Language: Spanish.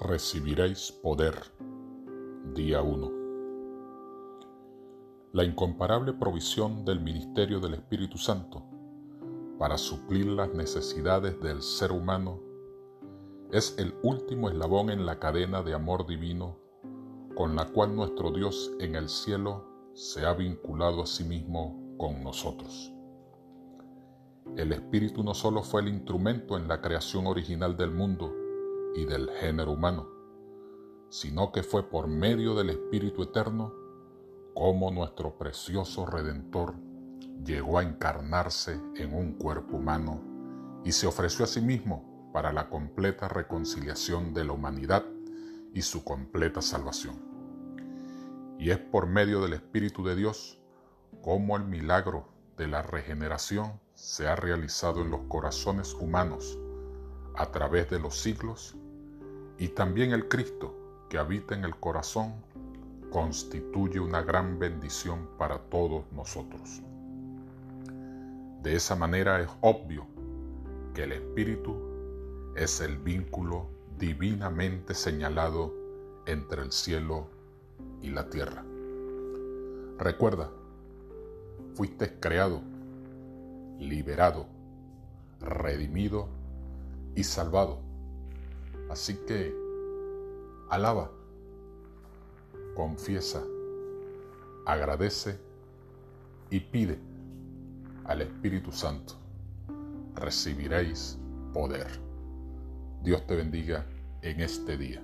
recibiréis poder. Día 1. La incomparable provisión del ministerio del Espíritu Santo para suplir las necesidades del ser humano es el último eslabón en la cadena de amor divino con la cual nuestro Dios en el cielo se ha vinculado a sí mismo con nosotros. El Espíritu no solo fue el instrumento en la creación original del mundo, y del género humano, sino que fue por medio del Espíritu Eterno como nuestro precioso Redentor llegó a encarnarse en un cuerpo humano y se ofreció a sí mismo para la completa reconciliación de la humanidad y su completa salvación. Y es por medio del Espíritu de Dios como el milagro de la regeneración se ha realizado en los corazones humanos a través de los siglos y también el Cristo que habita en el corazón constituye una gran bendición para todos nosotros. De esa manera es obvio que el Espíritu es el vínculo divinamente señalado entre el cielo y la tierra. Recuerda, fuiste creado, liberado, redimido y salvado. Así que alaba, confiesa, agradece y pide al Espíritu Santo. Recibiréis poder. Dios te bendiga en este día.